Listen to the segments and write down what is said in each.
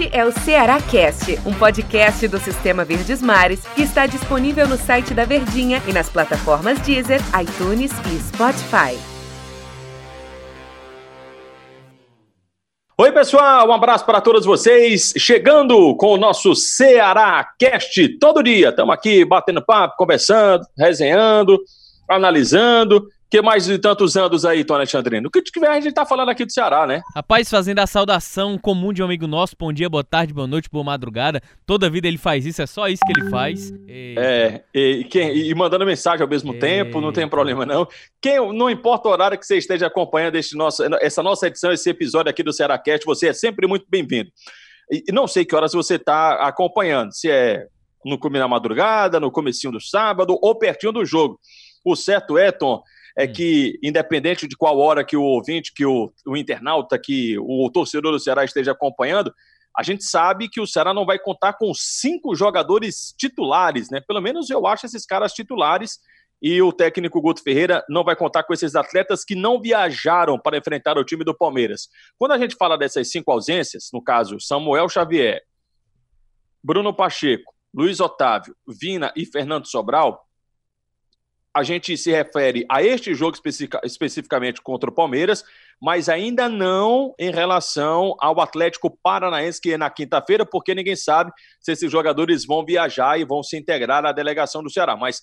Este é o Ceará Cast, um podcast do Sistema Verdes Mares que está disponível no site da Verdinha e nas plataformas Deezer, iTunes e Spotify. Oi, pessoal, um abraço para todos vocês. Chegando com o nosso Ceará Cast todo dia. Estamos aqui batendo papo, conversando, resenhando, analisando que mais de tantos anos aí, Tony Alexandrino? O que tiver a gente tá falando aqui do Ceará, né? Rapaz, fazendo a saudação comum de um amigo nosso, bom dia, boa tarde, boa noite, boa madrugada. Toda vida ele faz isso, é só isso que ele faz. E... É, e, quem, e, mandando mensagem ao mesmo é... tempo, não tem problema não. Quem, não importa o horário que você esteja acompanhando este nosso, essa nossa edição, esse episódio aqui do Ceará Cast, você é sempre muito bem-vindo. E não sei que horas você está acompanhando, se é no começo da madrugada, no comecinho do sábado ou pertinho do jogo. O certo é, Tom, é hum. que, independente de qual hora que o ouvinte, que o, o internauta, que o torcedor do Ceará esteja acompanhando, a gente sabe que o Ceará não vai contar com cinco jogadores titulares, né? Pelo menos eu acho esses caras titulares. E o técnico Guto Ferreira não vai contar com esses atletas que não viajaram para enfrentar o time do Palmeiras. Quando a gente fala dessas cinco ausências, no caso Samuel Xavier, Bruno Pacheco, Luiz Otávio, Vina e Fernando Sobral, a gente se refere a este jogo especific, especificamente contra o Palmeiras, mas ainda não em relação ao Atlético Paranaense, que é na quinta-feira, porque ninguém sabe se esses jogadores vão viajar e vão se integrar à delegação do Ceará. Mas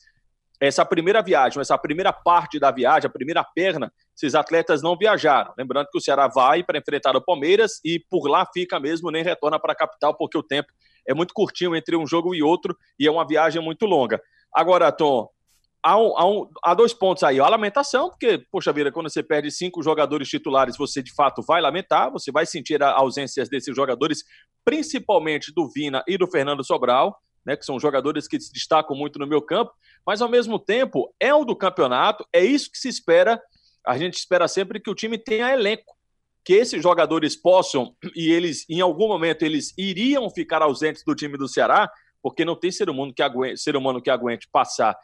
essa primeira viagem, essa primeira parte da viagem, a primeira perna, esses atletas não viajaram. Lembrando que o Ceará vai para enfrentar o Palmeiras e por lá fica mesmo, nem retorna para a capital, porque o tempo é muito curtinho entre um jogo e outro e é uma viagem muito longa. Agora, Tom, há, um, há, um, há, dois pontos aí. A lamentação, porque, poxa vida, quando você perde cinco jogadores titulares, você de fato vai lamentar, você vai sentir a ausência desses jogadores, principalmente do Vina e do Fernando Sobral, né, que são jogadores que se destacam muito no meu campo, mas ao mesmo tempo é o do campeonato, é isso que se espera. A gente espera sempre que o time tenha elenco, que esses jogadores possam, e eles, em algum momento, eles iriam ficar ausentes do time do Ceará, porque não tem ser humano que aguente, ser humano que aguente passar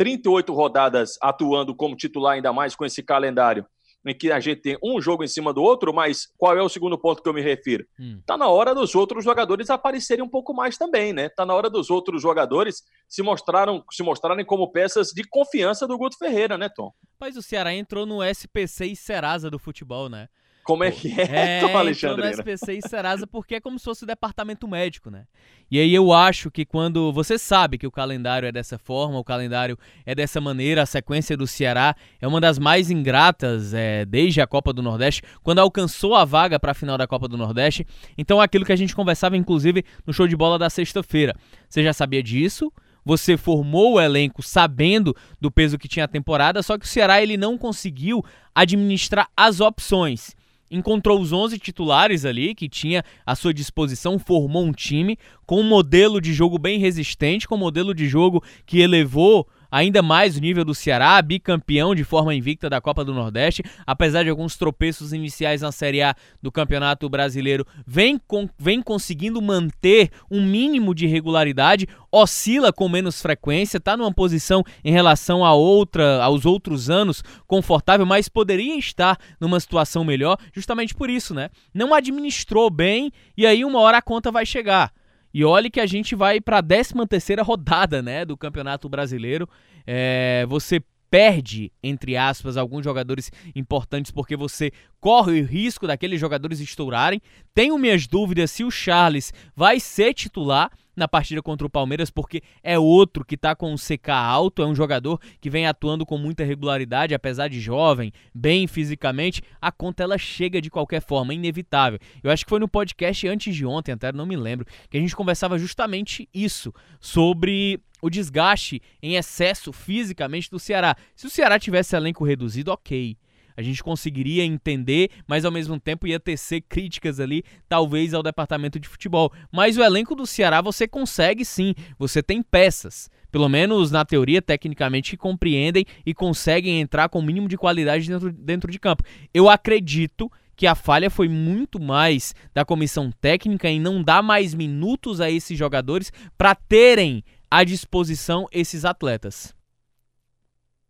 38 rodadas atuando como titular, ainda mais com esse calendário em que a gente tem um jogo em cima do outro, mas qual é o segundo ponto que eu me refiro? Hum. Tá na hora dos outros jogadores aparecerem um pouco mais também, né? Tá na hora dos outros jogadores se mostraram, se mostrarem como peças de confiança do Guto Ferreira, né, Tom? Mas o Ceará entrou no SPC e Serasa do futebol, né? Como é que é, é Tom Alexandre? no SPC e Serasa porque é como se fosse o departamento médico, né? E aí eu acho que quando você sabe que o calendário é dessa forma, o calendário é dessa maneira, a sequência do Ceará é uma das mais ingratas é, desde a Copa do Nordeste, quando alcançou a vaga para a final da Copa do Nordeste. Então aquilo que a gente conversava inclusive no show de bola da sexta-feira. Você já sabia disso? Você formou o elenco sabendo do peso que tinha a temporada, só que o Ceará ele não conseguiu administrar as opções encontrou os 11 titulares ali que tinha à sua disposição, formou um time com um modelo de jogo bem resistente, com um modelo de jogo que elevou ainda mais o nível do Ceará, bicampeão de forma invicta da Copa do Nordeste, apesar de alguns tropeços iniciais na Série A do Campeonato Brasileiro, vem, com, vem conseguindo manter um mínimo de regularidade, oscila com menos frequência, está numa posição em relação a outra, aos outros anos confortável, mas poderia estar numa situação melhor, justamente por isso, né? Não administrou bem e aí uma hora a conta vai chegar. E olhe que a gente vai para a 13 terceira rodada, né, do Campeonato Brasileiro. É, você perde, entre aspas, alguns jogadores importantes porque você corre o risco daqueles jogadores estourarem. Tenho minhas dúvidas se o Charles vai ser titular na partida contra o Palmeiras, porque é outro que está com um CK alto, é um jogador que vem atuando com muita regularidade, apesar de jovem, bem fisicamente, a conta ela chega de qualquer forma, inevitável. Eu acho que foi no podcast antes de ontem, até não me lembro, que a gente conversava justamente isso, sobre o desgaste em excesso fisicamente do Ceará. Se o Ceará tivesse elenco reduzido, ok a gente conseguiria entender, mas ao mesmo tempo ia tecer críticas ali, talvez ao departamento de futebol. Mas o elenco do Ceará você consegue sim, você tem peças pelo menos na teoria, tecnicamente, que compreendem e conseguem entrar com o mínimo de qualidade dentro, dentro de campo. Eu acredito que a falha foi muito mais da comissão técnica em não dar mais minutos a esses jogadores para terem à disposição esses atletas.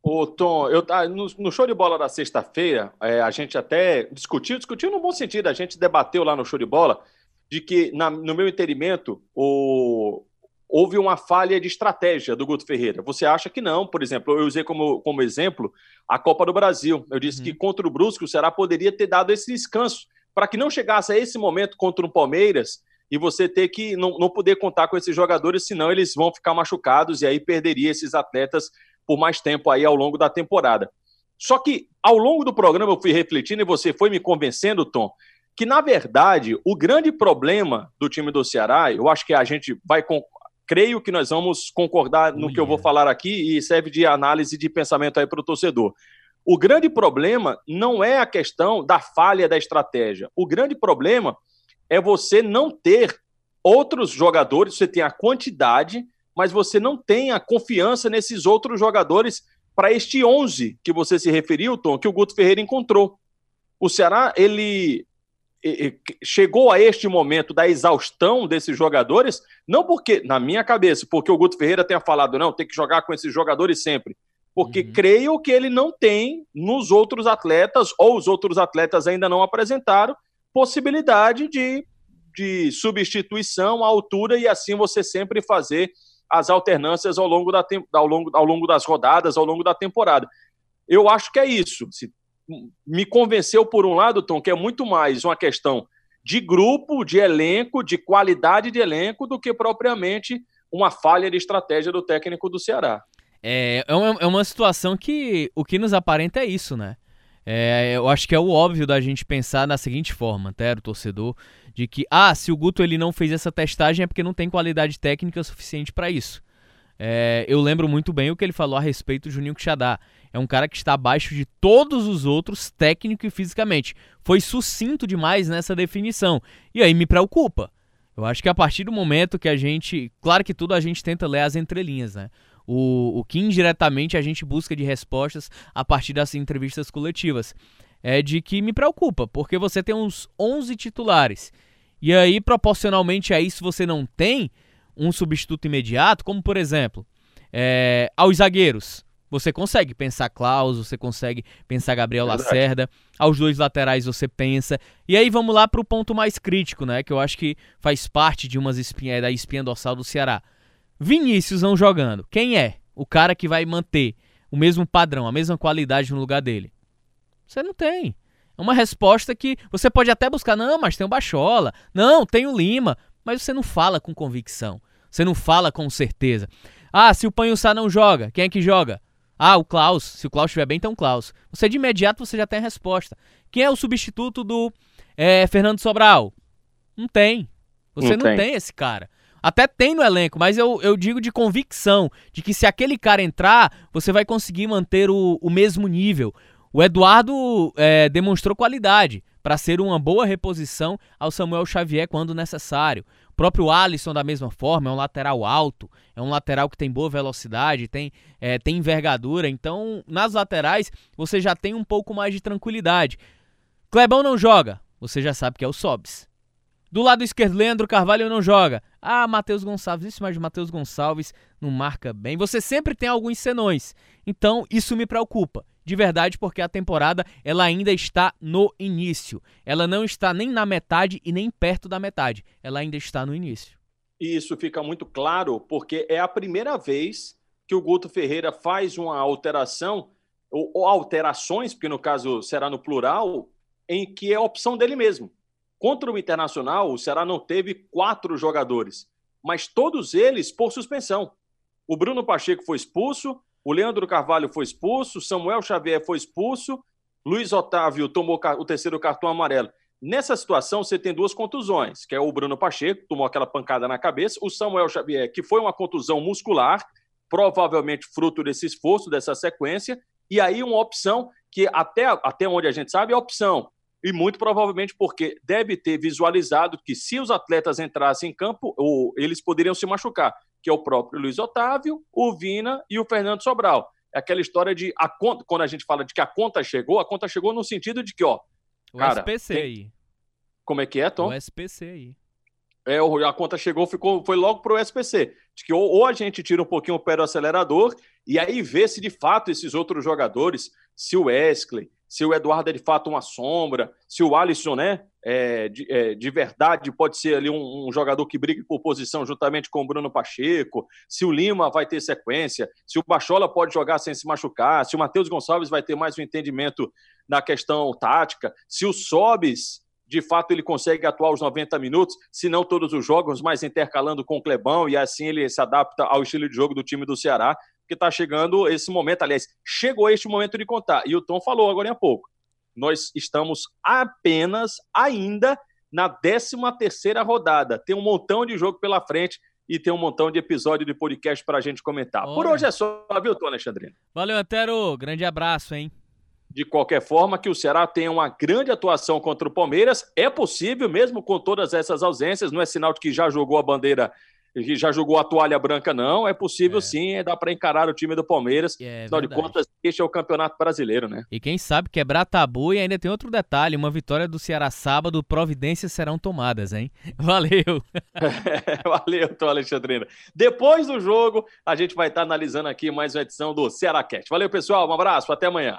Ô, Tom, eu, no, no show de bola da sexta-feira, é, a gente até discutiu, discutiu no bom sentido, a gente debateu lá no show de bola de que, na, no meu entendimento, o, houve uma falha de estratégia do Guto Ferreira. Você acha que não? Por exemplo, eu usei como, como exemplo a Copa do Brasil. Eu disse uhum. que contra o Brusque o Ceará poderia ter dado esse descanso para que não chegasse a esse momento contra o Palmeiras e você ter que não, não poder contar com esses jogadores, senão eles vão ficar machucados e aí perderia esses atletas por mais tempo aí ao longo da temporada. Só que ao longo do programa eu fui refletindo e você foi me convencendo, Tom, que na verdade o grande problema do time do Ceará, eu acho que a gente vai creio que nós vamos concordar no que eu vou falar aqui e serve de análise de pensamento aí para o torcedor. O grande problema não é a questão da falha da estratégia. O grande problema é você não ter outros jogadores, você tem a quantidade, mas você não tem a confiança nesses outros jogadores para este 11 que você se referiu, Tom, que o Guto Ferreira encontrou. O Ceará, ele chegou a este momento da exaustão desses jogadores, não porque, na minha cabeça, porque o Guto Ferreira tenha falado, não, tem que jogar com esses jogadores sempre. Porque uhum. creio que ele não tem nos outros atletas, ou os outros atletas ainda não apresentaram, possibilidade de, de substituição à altura e assim você sempre fazer as alternâncias ao longo, da, ao, longo, ao longo das rodadas, ao longo da temporada. Eu acho que é isso. Me convenceu, por um lado, Tom, que é muito mais uma questão de grupo, de elenco, de qualidade de elenco, do que propriamente uma falha de estratégia do técnico do Ceará. É, é, uma, é uma situação que o que nos aparenta é isso, né? É, eu acho que é o óbvio da gente pensar da seguinte forma, até o torcedor, de que, ah, se o Guto ele não fez essa testagem é porque não tem qualidade técnica suficiente para isso. É, eu lembro muito bem o que ele falou a respeito do Juninho Quixadá. É um cara que está abaixo de todos os outros, técnico e fisicamente. Foi sucinto demais nessa definição. E aí me preocupa. Eu acho que a partir do momento que a gente. Claro que tudo a gente tenta ler as entrelinhas, né? O, o que indiretamente a gente busca de respostas a partir das entrevistas coletivas. É de que me preocupa, porque você tem uns 11 titulares. E aí, proporcionalmente a isso, você não tem um substituto imediato, como por exemplo, é, aos zagueiros. Você consegue pensar Klaus, você consegue pensar Gabriel Verdade. Lacerda. Aos dois laterais você pensa. E aí vamos lá para o ponto mais crítico, né? Que eu acho que faz parte de umas espinha, da espinha dorsal do Ceará. Vinícius não jogando. Quem é o cara que vai manter o mesmo padrão, a mesma qualidade no lugar dele? Você não tem. É uma resposta que você pode até buscar. Não, mas tem o Bachola. Não, tem o Lima. Mas você não fala com convicção. Você não fala com certeza. Ah, se o Panhussá não joga, quem é que joga? Ah, o Klaus. Se o Klaus estiver bem, então o Klaus. Você de imediato você já tem a resposta. Quem é o substituto do é, Fernando Sobral? Não tem. Você não, não tem. tem. esse cara. Até tem no elenco, mas eu, eu digo de convicção, de que se aquele cara entrar, você vai conseguir manter o, o mesmo nível. O Eduardo é, demonstrou qualidade para ser uma boa reposição ao Samuel Xavier quando necessário. O próprio Alisson, da mesma forma, é um lateral alto, é um lateral que tem boa velocidade, tem, é, tem envergadura. Então, nas laterais, você já tem um pouco mais de tranquilidade. Clebão não joga, você já sabe que é o Sobs. Do lado esquerdo, Leandro Carvalho não joga. Ah, Matheus Gonçalves, isso mais de Matheus Gonçalves não marca bem. Você sempre tem alguns senões. Então, isso me preocupa de verdade porque a temporada ela ainda está no início. Ela não está nem na metade e nem perto da metade. Ela ainda está no início. E isso fica muito claro porque é a primeira vez que o Guto Ferreira faz uma alteração ou, alterações, porque no caso será no plural, em que é a opção dele mesmo. Contra o Internacional, o Ceará não teve quatro jogadores, mas todos eles por suspensão. O Bruno Pacheco foi expulso, o Leandro Carvalho foi expulso, Samuel Xavier foi expulso, Luiz Otávio tomou o terceiro cartão amarelo. Nessa situação, você tem duas contusões, que é o Bruno Pacheco, tomou aquela pancada na cabeça, o Samuel Xavier, que foi uma contusão muscular, provavelmente fruto desse esforço, dessa sequência, e aí uma opção que até, até onde a gente sabe é opção, e muito provavelmente porque deve ter visualizado que se os atletas entrassem em campo, ou eles poderiam se machucar que é o próprio Luiz Otávio, o Vina e o Fernando Sobral. É aquela história de a conta, quando a gente fala de que a conta chegou, a conta chegou no sentido de que, ó. O cara, SPC tem... aí. Como é que é, Tom? O SPC aí. É, a conta chegou, ficou, foi logo pro SPC. De que ou, ou a gente tira um pouquinho o pé do acelerador e aí vê se de fato esses outros jogadores, se o Wesley, se o Eduardo é de fato uma sombra, se o Alisson, né, é, de, é, de verdade pode ser ali um, um, jogador que briga por posição juntamente com o Bruno Pacheco, se o Lima vai ter sequência, se o Bachola pode jogar sem se machucar, se o Matheus Gonçalves vai ter mais um entendimento na questão tática, se o Sobis de fato ele consegue atuar os 90 minutos, se não todos os jogos, mas intercalando com o Clebão e assim ele se adapta ao estilo de jogo do time do Ceará porque está chegando esse momento, aliás, chegou este momento de contar. E o Tom falou agora há pouco. Nós estamos apenas ainda na 13 terceira rodada. Tem um montão de jogo pela frente e tem um montão de episódio de podcast para a gente comentar. Por hoje é só, viu, Tom Alexandrino? Valeu, Antero. Grande abraço, hein? De qualquer forma, que o Ceará tenha uma grande atuação contra o Palmeiras. É possível, mesmo com todas essas ausências. Não é sinal de que já jogou a bandeira já jogou a toalha branca, não. É possível é. sim, é, dá para encarar o time do Palmeiras. É, Afinal verdade. de contas, este é o campeonato brasileiro, né? E quem sabe quebrar tabu e ainda tem outro detalhe: uma vitória do Ceará sábado, providências serão tomadas, hein? Valeu! valeu, Tom Alexandrina. Depois do jogo, a gente vai estar analisando aqui mais uma edição do Ceará Cast. Valeu, pessoal. Um abraço, até amanhã.